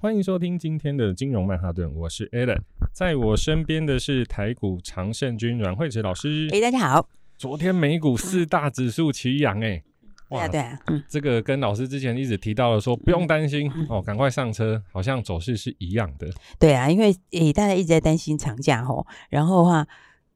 欢迎收听今天的金融曼哈顿，我是 Alan，在我身边的是台股常胜军阮惠慈老师。哎，大家好。昨天美股四大指数齐扬，哎，对啊，对啊，嗯，这个跟老师之前一直提到的说不用担心、嗯、哦，赶快上车，好像走势是一样的。对啊，因为诶大家一直在担心长假吼，然后的话。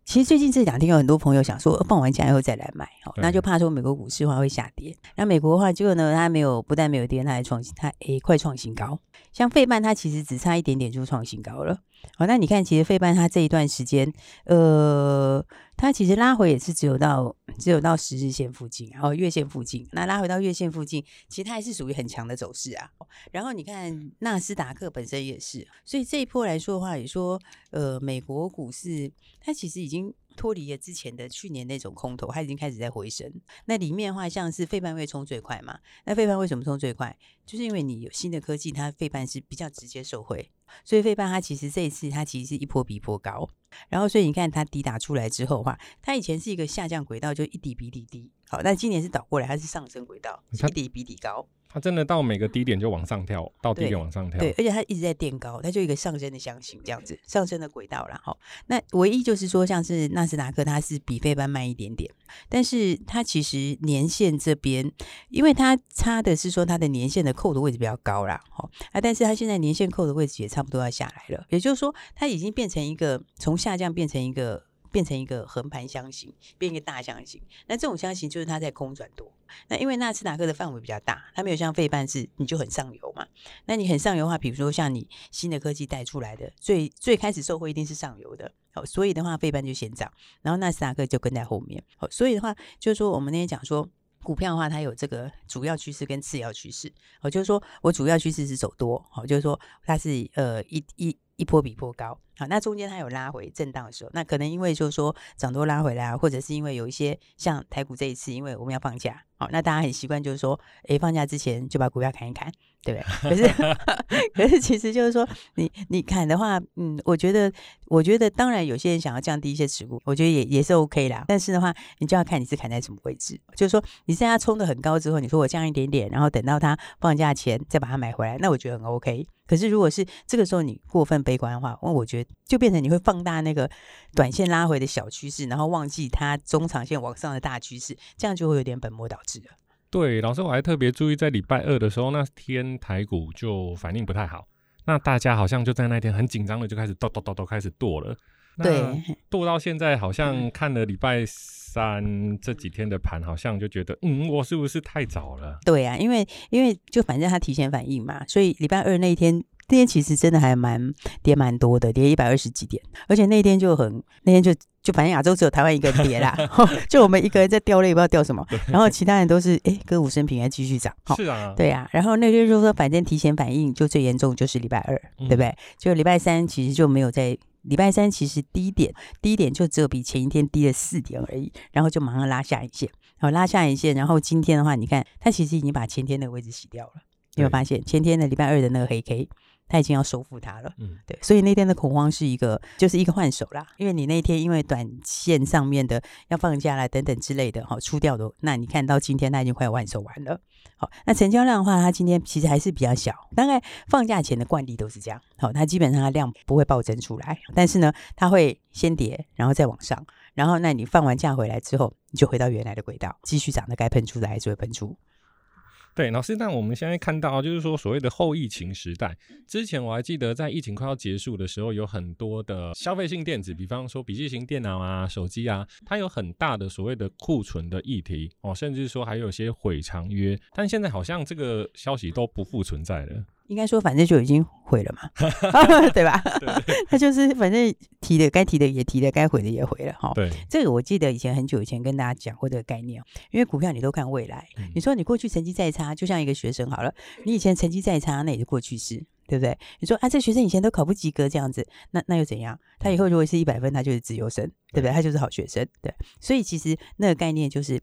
其实最近这两天有很多朋友想说放完假以后再来买，哦，那就怕说美国股市的话会下跌。那美国的话，结果呢，它没有，不但没有跌，它还创新，它诶快创新高。像费曼，它其实只差一点点就创新高了。好，那你看，其实费半它这一段时间，呃，它其实拉回也是只有到只有到十日线附近，然后月线附近。那拉回到月线附近，其实它还是属于很强的走势啊。然后你看纳斯达克本身也是，所以这一波来说的话，也说，呃，美国股市它其实已经。脱离了之前的去年那种空头，它已经开始在回升。那里面的话，像是费半会冲最快嘛？那费半为什么冲最快？就是因为你有新的科技，它费半是比较直接受惠。所以费半它其实这一次它其实是一波比一波高。然后所以你看它抵打出来之后的话，它以前是一个下降轨道，就一底比一底低。好，但今年是倒过来，它是上升轨道，一底比一底高。它真的到每个低点就往上跳，到低点往上跳。对，而且它一直在垫高，它就一个上升的箱型这样子，上升的轨道啦。哈。那唯一就是说，像是纳斯达克，它是比费班慢一点点，但是它其实年线这边，因为它差的是说它的年线的扣的位置比较高啦。哈啊，但是它现在年线扣的位置也差不多要下来了，也就是说，它已经变成一个从下降变成一个。变成一个横盘箱型，变一个大箱型。那这种箱型就是它在空转多。那因为纳斯达克的范围比较大，它没有像费半是你就很上游嘛。那你很上游的话，比如说像你新的科技带出来的，最最开始受惠一定是上游的。好，所以的话费半就先涨，然后纳斯达克就跟在后面。好，所以的话就是说我们那天讲说股票的话，它有这个主要趋势跟次要趋势。好，就是说我主要趋势是走多，好，就是说它是呃一一。一波比一波高，好，那中间它有拉回震荡的时候，那可能因为就是说涨多拉回来啊，或者是因为有一些像台股这一次，因为我们要放假，好，那大家很习惯就是说，诶，放假之前就把股票砍一砍。对不对？可是 可是，其实就是说，你你砍的话，嗯，我觉得，我觉得，当然有些人想要降低一些持股，我觉得也也是 OK 啦。但是的话，你就要看你是砍在什么位置。就是说，你现在冲的很高之后，你说我降一点点，然后等到它放假前再把它买回来，那我觉得很 OK。可是，如果是这个时候你过分悲观的话，那我觉得就变成你会放大那个短线拉回的小趋势，然后忘记它中长线往上的大趋势，这样就会有点本末倒置了。对，老师，我还特别注意，在礼拜二的时候，那天台股就反应不太好，那大家好像就在那天很紧张的就开始剁剁剁剁开始剁了。对，剁到现在好像看了礼拜三这几天的盘，好像就觉得，嗯，我是不是太早了？对啊，因为因为就反正他提前反应嘛，所以礼拜二那一天那天其实真的还蛮跌蛮多的，跌一百二十几点，而且那天就很那天就。就反正亚洲只有台湾一个人跌啦 就我们一个人在掉泪，不知道掉什么，然后其他人都是哎歌舞升平，还继续涨。是啊，对啊。然后那天就说，反正提前反应就最严重就是礼拜二，对不对？就礼拜三其实就没有在，礼拜三其实低点低点就只有比前一天低了四点而已，然后就马上拉下影线，然后拉下影线，然后今天的话，你看它其实已经把前天那个位置洗掉了，你有发现前天的礼拜二的那个黑 K。他已经要收复它了，嗯，对，所以那天的恐慌是一个，就是一个换手啦。因为你那天因为短线上面的要放假啦等等之类的，好出掉的，那你看到今天它已经快换手完了。好，那成交量的话，它今天其实还是比较小，大概放假前的惯例都是这样。好，它基本上它量不会暴增出来，但是呢，它会先跌，然后再往上，然后那你放完假回来之后，你就回到原来的轨道，继续涨的该喷出的还是会喷出。对，老师，那我们现在看到，就是说所谓的后疫情时代，之前我还记得在疫情快要结束的时候，有很多的消费性电子，比方说笔记型电脑啊、手机啊，它有很大的所谓的库存的议题哦，甚至说还有些毁长约，但现在好像这个消息都不复存在了。应该说，反正就已经毁了嘛，对吧？他 就是反正提的该提的也提了，该毁的也毁了哈。对，这个我记得以前很久以前跟大家讲过这个概念，因为股票你都看未来。你说你过去成绩再差，就像一个学生好了，你以前成绩再差，那也是过去式。对对不对？你说啊，这学生以前都考不及格这样子，那那又怎样？他以后如果是一百分，他就是自由生，对不对？他就是好学生，对。所以其实那个概念就是，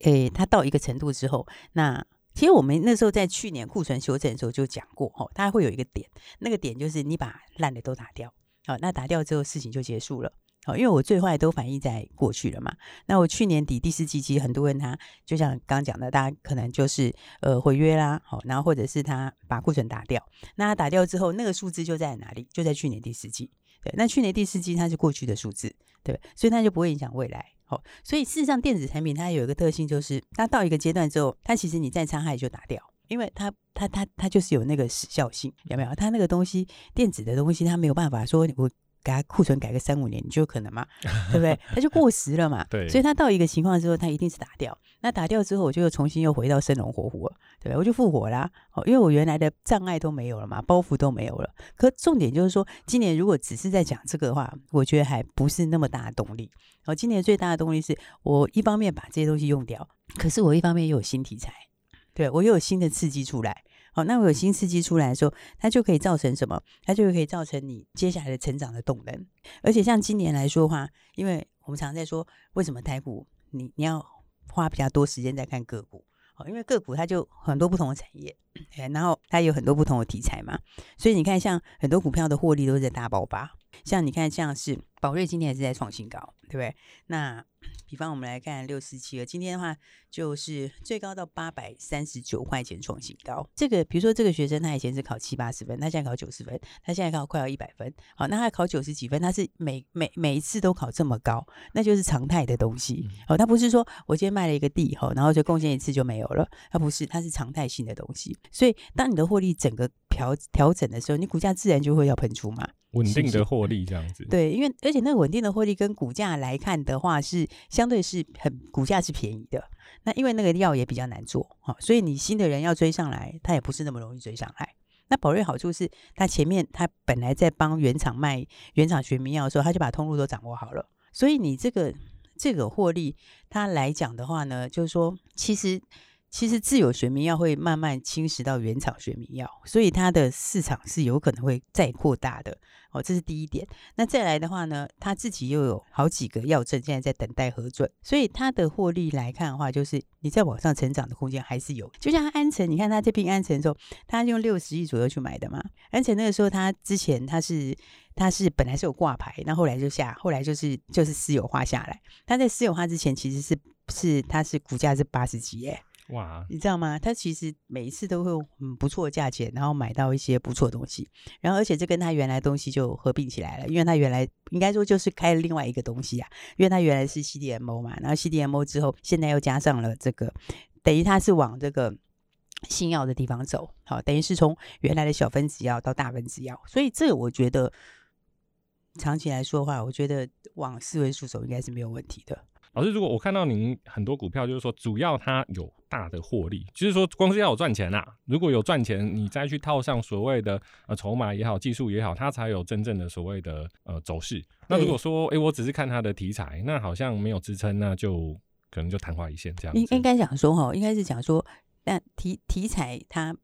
诶，他到一个程度之后，那其实我们那时候在去年库存修正的时候就讲过，哈，它会有一个点，那个点就是你把烂的都打掉，好，那打掉之后事情就结束了。好，因为我最坏都反映在过去了嘛。那我去年底第四季，其实很多人他就像刚刚讲的，大家可能就是呃毁约啦，好，然后或者是他把库存打掉。那他打掉之后，那个数字就在哪里？就在去年第四季。对，那去年第四季它是过去的数字，对，所以它就不会影响未来。好，所以事实上电子产品它有一个特性，就是它到一个阶段之后，它其实你再伤害就打掉，因为它它它它就是有那个时效性，有没有？它那个东西电子的东西，它没有办法说我。给他库存改个三五年，你就有可能嘛，对不对？他就过时了嘛。对，所以他到一个情况之后，他一定是打掉。那打掉之后，我就又重新又回到生龙活虎了，对，我就复活啦。哦，因为我原来的障碍都没有了嘛，包袱都没有了。可重点就是说，今年如果只是在讲这个的话，我觉得还不是那么大的动力。哦，今年最大的动力是我一方面把这些东西用掉，可是我一方面又有新题材，对，我又有新的刺激出来。好，那我有新刺激出来的时候，它就可以造成什么？它就可以造成你接下来的成长的动能。而且像今年来说的话，因为我们常常在说，为什么台股你你要花比较多时间在看个股？好，因为个股它就很多不同的产业，然后它有很多不同的题材嘛，所以你看，像很多股票的获利都是在大爆发。像你看，像是宝瑞今天也是在创新高，对不对？那 比方我们来看六四七二，今天的话就是最高到八百三十九块钱创新高。这个比如说这个学生他以前是考七八十分，他现在考九十分，他现在考快要一百分。好，那他考九十几分，他是每每每一次都考这么高，那就是常态的东西。好，他不是说我今天卖了一个地，哈，然后就贡献一次就没有了，他不是，它是常态性的东西。所以当你的获利整个调调整的时候，你股价自然就会要喷出嘛。稳定的获利这样子，对，因为而且那个稳定的获利跟股价来看的话，是相对是很股价是便宜的。那因为那个药也比较难做，哈，所以你新的人要追上来，他也不是那么容易追上来。那宝瑞好处是，他前面他本来在帮原厂卖原厂学名药的时候，他就把通路都掌握好了，所以你这个这个获利，他来讲的话呢，就是说其实。其实自有学名药会慢慢侵蚀到原厂学名药，所以它的市场是有可能会再扩大的哦，这是第一点。那再来的话呢，他自己又有好几个药证现在在等待核准，所以它的获利来看的话，就是你在网上成长的空间还是有。就像安诚，你看他这批安诚的时候，他用六十亿左右去买的嘛。安诚那个时候，他之前他是他是本来是有挂牌，那后来就下，后来就是就是私有化下来。他在私有化之前，其实是是他是股价是八十几耶。哇，你知道吗？他其实每一次都会有很不错的价钱，然后买到一些不错的东西，然后而且这跟他原来东西就合并起来了，因为他原来应该说就是开了另外一个东西啊，因为他原来是 CDMO 嘛，然后 CDMO 之后现在又加上了这个，等于他是往这个新药的地方走，好，等于是从原来的小分子药到大分子药，所以这个我觉得长期来说的话，我觉得往四位数走应该是没有问题的。老师，如果我看到您很多股票，就是说主要它有大的获利，就是说光是要有赚钱啊。如果有赚钱，你再去套上所谓的呃筹码也好、技术也好，它才有真正的所谓的呃走势。那如果说哎、欸，我只是看它的题材，那好像没有支撑，那就可能就昙花一现这样子。应应该讲说哈，应该是讲说，但题题材它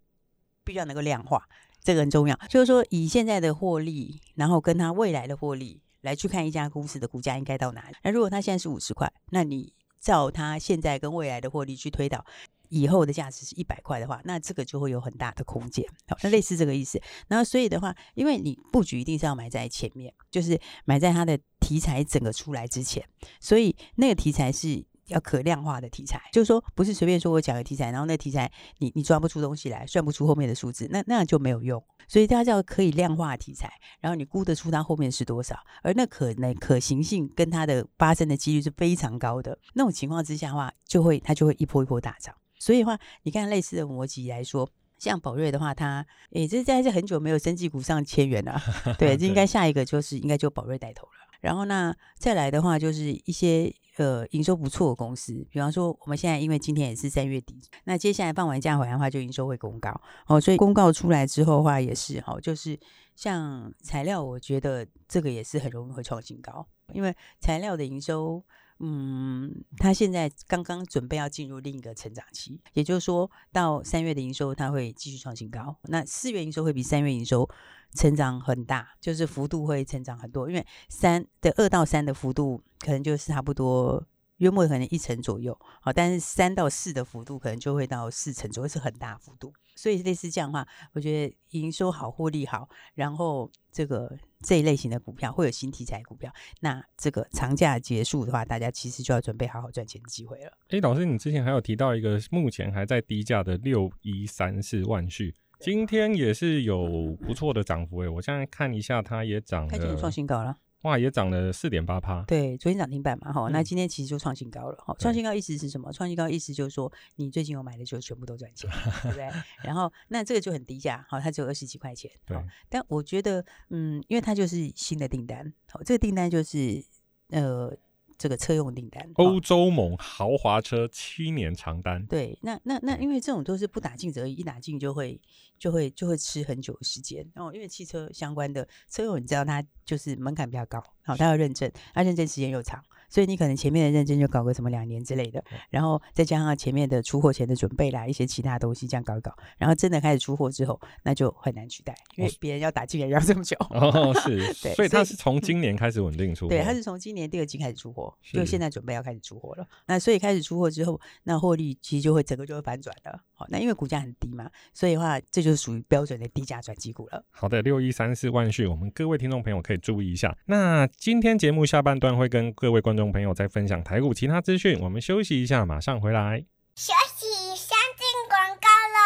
必须要能够量化，这个很重要。就是说，以现在的获利，然后跟它未来的获利。来去看一家公司的股价应该到哪里？那如果它现在是五十块，那你照它现在跟未来的获利去推导，以后的价值是一百块的话，那这个就会有很大的空间。好，那类似这个意思。然后所以的话，因为你布局一定是要买在前面，就是买在它的题材整个出来之前，所以那个题材是要可量化的题材，就是说不是随便说我讲个题材，然后那题材你你抓不出东西来，算不出后面的数字，那那样就没有用。所以它叫可以量化题材，然后你估得出它后面是多少，而那可能可行性跟它的发生的几率是非常高的。那种情况之下的话，就会它就会一波一波大涨。所以的话，你看类似的逻辑来说，像宝瑞的话，它诶，这在这很久没有生技股上千元了，对，这应该下一个就是应该就宝瑞带头了。然后那，再来的话就是一些。呃，营收不错的公司，比方说我们现在因为今天也是三月底，那接下来放完假回来的话，就营收会公告。哦，所以公告出来之后的话也是哈、哦，就是像材料，我觉得这个也是很容易会创新高，因为材料的营收嗯，它现在刚刚准备要进入另一个成长期，也就是说到三月的营收它会继续创新高，那四月营收会比三月营收成长很大，就是幅度会成长很多，因为三的二到三的幅度可能就是差不多。约莫可能一成左右，好，但是三到四的幅度可能就会到四成左右，是很大幅度。所以类似这样的话，我觉得营收好，获利好，然后这个这一类型的股票会有新题材股票。那这个长假结束的话，大家其实就要准备好好赚钱的机会了。哎，老师，你之前还有提到一个目前还在低价的六一三四万续，今天也是有不错的涨幅哎，我现在看一下，它也涨了，它已经创新高了。哇，也涨了四点八趴。对，昨天涨停板嘛，哈、嗯，那今天其实就创新高了，哈。创新高意思是什么？创新高意思就是说，你最近有买的就全部都赚钱，对不对？然后，那这个就很低价，好，它只有二十几块钱，对。但我觉得，嗯，因为它就是新的订单，好，这个订单就是，呃。这个车用订单，欧洲某豪华车七年长单。对，那那那，因为这种都是不打尽折，一打进就会就会就会吃很久的时间。然后，因为汽车相关的车用，你知道它就是门槛比较高，好，它要认证，它认证时间又长。所以你可能前面的认证就搞个什么两年之类的，然后再加上前面的出货前的准备啦，一些其他东西这样搞一搞，然后真的开始出货之后，那就很难取代，因为别人要打进来要这么久。哦，是，对，所以它是从今年开始稳定出货。对，它是从今年第二季开始出货，就现在准备要开始出货了。那所以开始出货之后，那获利其实就会整个就会反转了。好，那因为股价很低嘛，所以的话这就是属于标准的低价转机股了。好的，六一三四万旭，我们各位听众朋友可以注意一下。那今天节目下半段会跟各位观众朋友再分享。台股其他资讯，我们休息一下，马上回来。休息，先进广告喽。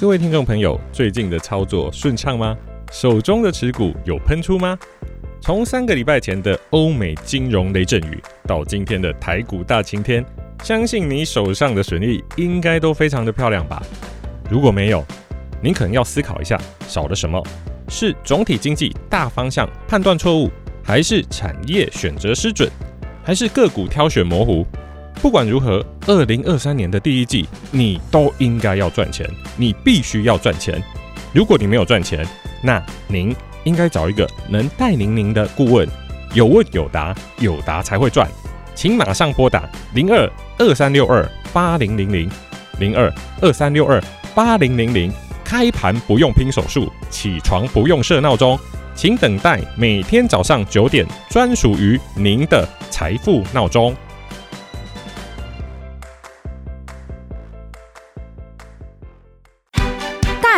各位听众朋友，最近的操作顺畅吗？手中的持股有喷出吗？从三个礼拜前的欧美金融雷阵雨，到今天的台股大晴天，相信你手上的损益应该都非常的漂亮吧？如果没有，您可能要思考一下，少了什么？是总体经济大方向判断错误？还是产业选择失准，还是个股挑选模糊？不管如何，二零二三年的第一季，你都应该要赚钱，你必须要赚钱。如果你没有赚钱，那您应该找一个能带领您的顾问，有问有答，有答才会赚。请马上拨打零二二三六二八零零零零二二三六二八零零零，开盘不用拼手速，起床不用设闹钟。请等待每天早上九点，专属于您的财富闹钟。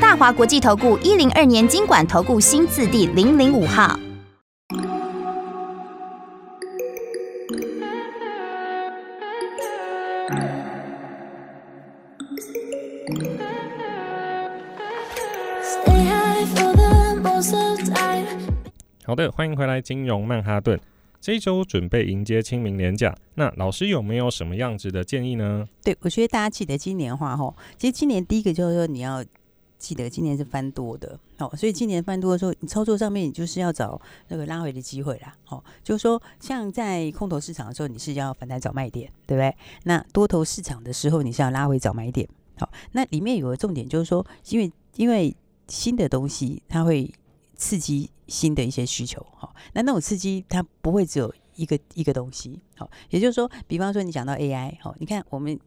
大华国际投顾一零二年金管投顾新字第零零五号。好的，欢迎回来，金融曼哈顿。这一周准备迎接清明年假，那老师有没有什么样子的建议呢？对，我觉得大家记得今年的话，吼，其实今年第一个就是说你要记得今年是翻多的，哦，所以今年翻多的时候，你操作上面你就是要找那个拉回的机会啦，哦，就是说像在空头市场的时候，你是要反弹找卖点，对不对？那多头市场的时候，你是要拉回找买点，好，那里面有个重点就是说，因为因为新的东西它会。刺激新的一些需求，好，那那种刺激它不会只有一个一个东西，好，也就是说，比方说你讲到 AI，好，你看我们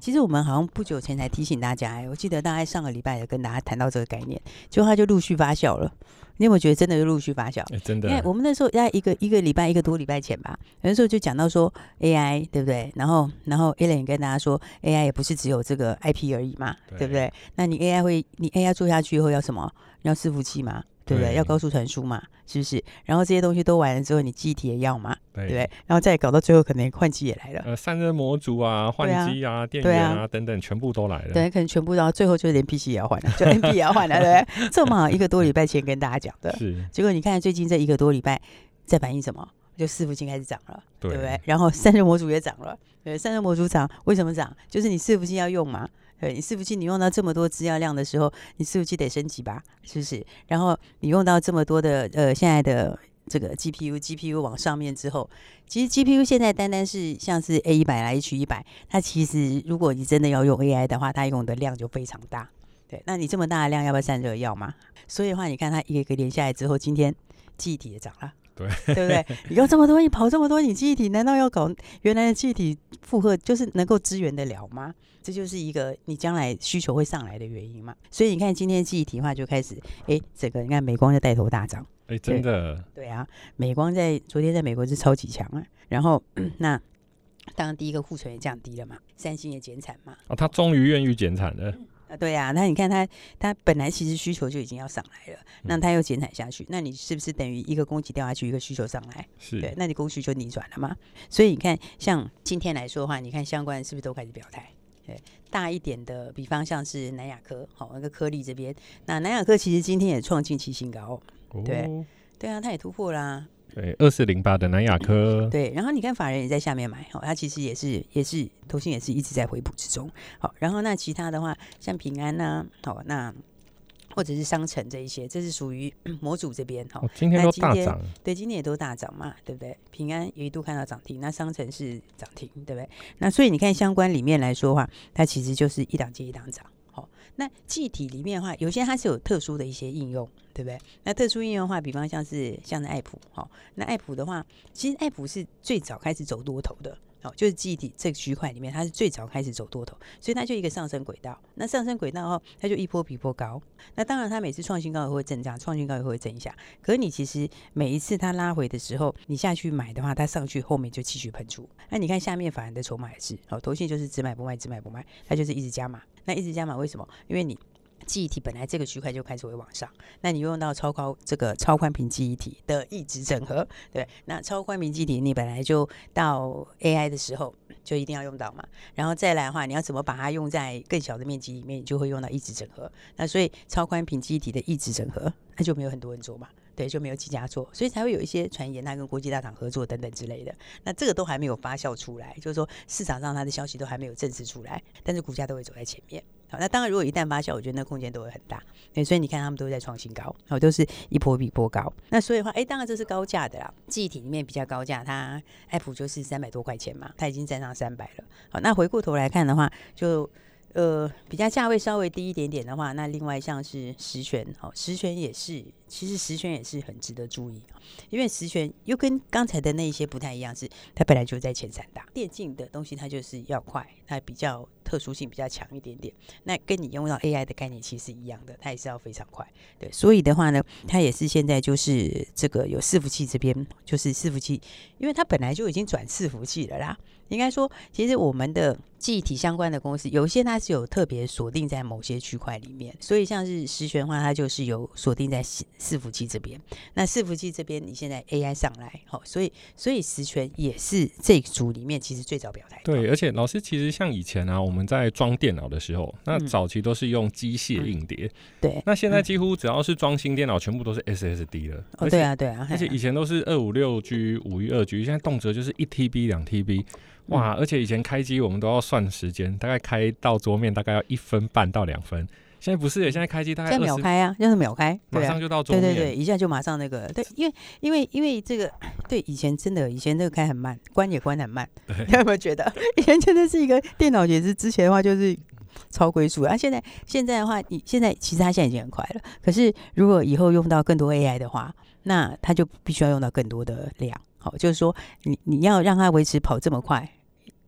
其实我们好像不久前才提醒大家，我记得大概上个礼拜也跟大家谈到这个概念，就它就陆续发酵了。你有没有觉得真的就陆续发酵？欸、真的，因为我们那时候在一个一个礼拜一个多礼拜前吧，那时候就讲到说 AI 对不对？然后然后 Alan 跟大家说 AI 也不是只有这个 IP 而已嘛，对，对不对？那你 AI 会你 AI 做下去以后要什么？要伺服器吗？对不对？要高速传输嘛，是不是？然后这些东西都完了之后，你记忆体也要嘛，对不对？然后再搞到最后，可能换机也来了。呃，散热模组啊，换机啊，电源啊等等，全部都来了。对，可能全部，然后最后就连 PC 也要换了，就 NP 也要换了，对不对？这么好，一个多礼拜前跟大家讲的，是。结果你看最近这一个多礼拜在反映什么？就伺服器开始涨了，对不对？然后散热模组也涨了，对，散热模组涨，为什么涨？就是你伺服器要用嘛。对，你伺服器你用到这么多资料量的时候，你伺服器得升级吧，是不是？然后你用到这么多的呃现在的这个 GPU GPU 往上面之后，其实 GPU 现在单单是像是 A 一百来 H 一百，它其实如果你真的要用 AI 的话，它用的量就非常大。对，那你这么大的量要不要散热？要吗？所以的话，你看它一个一个连下来之后，今天记忆体也涨了。对，对不对？你用这么多，你跑这么多，你记忆体难道要搞原来的记忆体负荷，就是能够支援得了吗？这就是一个你将来需求会上来的原因嘛。所以你看今天记忆体的话就开始，哎，整个你看美光就带头大涨，哎，真的对，对啊，美光在昨天在美国是超级强啊。然后 那当然第一个库存也降低了嘛，三星也减产嘛。哦，他终于愿意减产了。啊，对呀，那你看他，他本来其实需求就已经要上来了，那他又减产下去，那你是不是等于一个供给掉下去，一个需求上来？是，对，那你供需就逆转了嘛？所以你看，像今天来说的话，你看相关是不是都开始表态？对，大一点的，比方像是南亚科，好，那个颗粒这边，那南亚科其实今天也创近期新高，对，哦、对啊，它也突破啦。对，二四零八的南亚科、嗯，对，然后你看法人也在下面买，好，它其实也是也是投信也是一直在回补之中，好，然后那其他的话，像平安呐、啊，好，那或者是商城这一些，这是属于模组这边，好、哦，今天都大涨，对，今天也都大涨嘛，对不对？平安有一度看到涨停，那商城是涨停，对不对？那所以你看相关里面来说的话，它其实就是一档接一档涨。那气体里面的话，有些它是有特殊的一些应用，对不对？那特殊应用的话，比方像是像是爱普，哦，那爱普的话，其实爱普是最早开始走多头的。哦，就是记忆体这个区块里面，它是最早开始走多头，所以它就一个上升轨道。那上升轨道后，它就一波比一波高。那当然，它每次创新高也会震荡，创新高也会震一下。可是你其实每一次它拉回的时候，你下去买的话，它上去后面就继续喷出。那你看下面反而的筹码也是，哦，投信就是只买不卖，只买不卖，它就是一直加码。那一直加码为什么？因为你。记忆体本来这个区块就开始会往上，那你用到超高这个超宽频记忆体的异质整合，对，那超宽频记忆体你本来就到 AI 的时候就一定要用到嘛，然后再来的话，你要怎么把它用在更小的面积里面，你就会用到异质整合。那所以超宽频记忆体的异质整合，那就没有很多人做嘛。对，就没有几家做，所以才会有一些传言他跟国际大厂合作等等之类的。那这个都还没有发酵出来，就是说市场上他的消息都还没有证实出来，但是股价都会走在前面。好，那当然如果一旦发酵，我觉得那空间都会很大。对，所以你看他们都在创新高，好，都是一波比一波高。那所以的话，哎，当然这是高价的啦，记忆体里面比较高价，它 Apple 就是三百多块钱嘛，它已经站上三百了。好，那回过头来看的话，就。呃，比较价位稍微低一点点的话，那另外像是十全，哦，十全也是，其实十銓也是很值得注意，因为十銓又跟刚才的那一些不太一样，是它本来就在前三大电竞的东西，它就是要快，它比较特殊性比较强一点点。那跟你用到 AI 的概念其实一样的，它也是要非常快。对，所以的话呢，它也是现在就是这个有伺服器这边，就是伺服器，因为它本来就已经转伺服器了啦。应该说，其实我们的记忆体相关的公司，有些它是有特别锁定在某些区块里面，所以像是实权的话，它就是有锁定在伺服器这边。那伺服器这边，你现在 AI 上来，好，所以所以十銓也是这组里面其实最早表态。对，而且老师其实像以前啊，我们在装电脑的时候，那早期都是用机械硬碟，嗯、对。那现在几乎只要是装新电脑，全部都是 SSD 了。哦，对啊，对啊。而且以前都是二五六 G、五一二 G，现在动辄就是一 TB、两 TB。哇！而且以前开机我们都要算时间，大概开到桌面大概要一分半到两分。现在不是，现在开机大概现在秒开啊，就是秒开，马上就到桌面。对对对，一下就马上那个。对，因为因为因为这个，对以前真的以前那个开很慢，关也关很慢。对，你有没有觉得 以前真的是一个电脑也是之前的话就是超龟速啊？现在现在的话，你现在其实它现在已经很快了。可是如果以后用到更多 AI 的话，那它就必须要用到更多的量。好，就是说你你要让它维持跑这么快。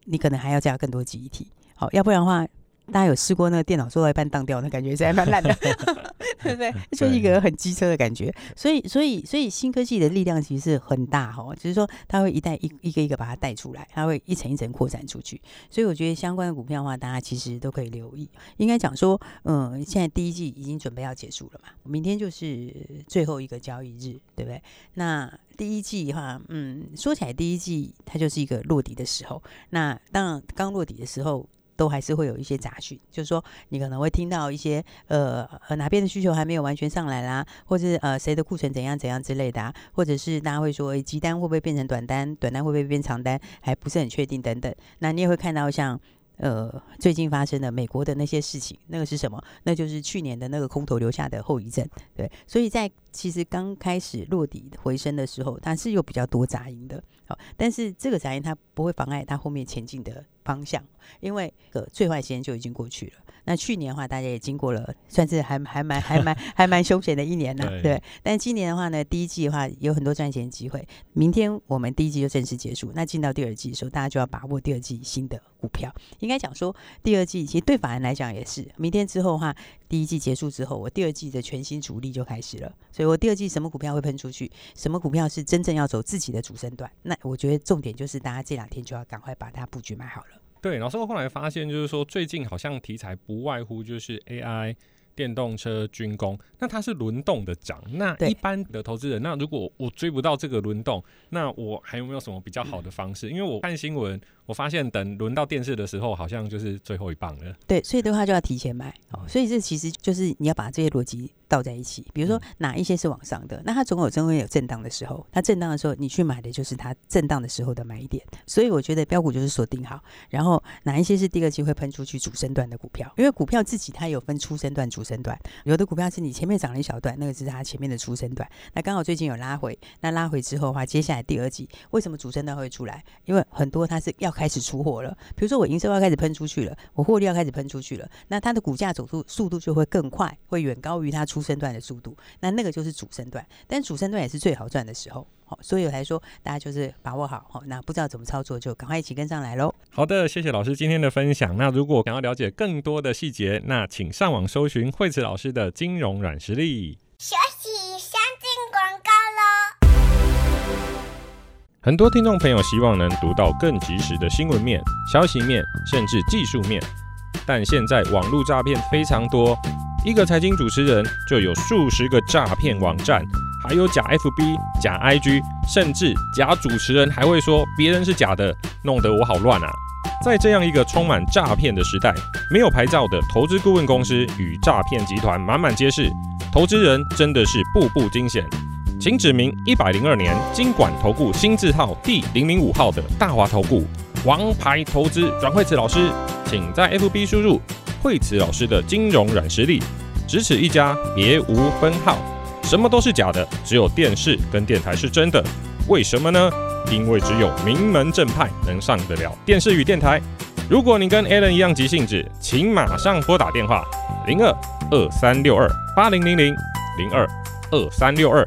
你可能还要加更多记忆体，好，要不然的话，大家有试过那个电脑做到一半当掉，那感觉是还蛮烂的，对不对？就一个很机车的感觉。所以，所以，所以新科技的力量其实是很大哈，就是说它会一代一一个一个把它带出来，它会一层一层扩展出去。所以我觉得相关的股票的话，大家其实都可以留意。应该讲说，嗯，现在第一季已经准备要结束了嘛，明天就是最后一个交易日，对不对？那第一季哈，嗯，说起来第一季它就是一个落底的时候。那当然刚落底的时候，都还是会有一些杂讯，就是说你可能会听到一些呃呃哪边的需求还没有完全上来啦，或者是呃谁的库存怎样怎样之类的啊，或者是大家会说，诶，急单会不会变成短单，短单会不会变长单，还不是很确定等等。那你也会看到像。呃，最近发生的美国的那些事情，那个是什么？那就是去年的那个空头留下的后遗症。对，所以在其实刚开始落底回升的时候，它是有比较多杂音的。好，但是这个杂音它不会妨碍它后面前进的方向，因为呃最坏时间就已经过去了。那去年的话，大家也经过了，算是还还蛮还蛮还蛮凶险的一年呢。对，对，但今年的话呢，第一季的话有很多赚钱机会。明天我们第一季就正式结束，那进到第二季的时候，大家就要把握第二季新的股票。应该讲说，第二季其实对法人来讲也是，明天之后的话，第一季结束之后，我第二季的全新主力就开始了。所以我第二季什么股票会喷出去，什么股票是真正要走自己的主升段，那我觉得重点就是大家这两天就要赶快把它布局买好了。对，老师我后来发现，就是说最近好像题材不外乎就是 AI、电动车、军工，那它是轮动的涨。那一般的投资人，那如果我追不到这个轮动，那我还有没有什么比较好的方式？因为我看新闻。我发现等轮到电视的时候，好像就是最后一棒了。对，所以的话就要提前买哦。所以这其实就是你要把这些逻辑倒在一起。比如说哪一些是往上的，那它总有总会有震荡的时候。它震荡的时候，你去买的就是它震荡的时候的买点。所以我觉得标股就是锁定好，然后哪一些是第二季会喷出去主升段的股票，因为股票自己它有分初升段、主升段。有的股票是你前面涨了一小段，那个是它前面的初升段。那刚好最近有拉回，那拉回之后的话，接下来第二季为什么主升段会出来？因为很多它是要。开始出货了，比如说我营收要开始喷出去了，我获利要开始喷出去了，那它的股价走速速度就会更快，会远高于它出生段的速度，那那个就是主升段，但主升段也是最好赚的时候，好，所以我才说大家就是把握好，好，那不知道怎么操作就赶快一起跟上来喽。好的，谢谢老师今天的分享。那如果想要了解更多的细节，那请上网搜寻惠慈老师的金融软实力。很多听众朋友希望能读到更及时的新闻面、消息面，甚至技术面，但现在网络诈骗非常多，一个财经主持人就有数十个诈骗网站，还有假 FB、假 IG，甚至假主持人还会说别人是假的，弄得我好乱啊！在这样一个充满诈骗的时代，没有牌照的投资顾问公司与诈骗集团满满皆是，投资人真的是步步惊险。请指明一百零二年金管投顾新字号第零零五号的大华投顾王牌投资阮慧慈老师，请在 FB 输入慧慈老师的金融软实力，只此一家，别无分号。什么都是假的，只有电视跟电台是真的。为什么呢？因为只有名门正派能上得了电视与电台。如果你跟 Alan 一样急性子，请马上拨打电话零二二三六二八零零零零二二三六二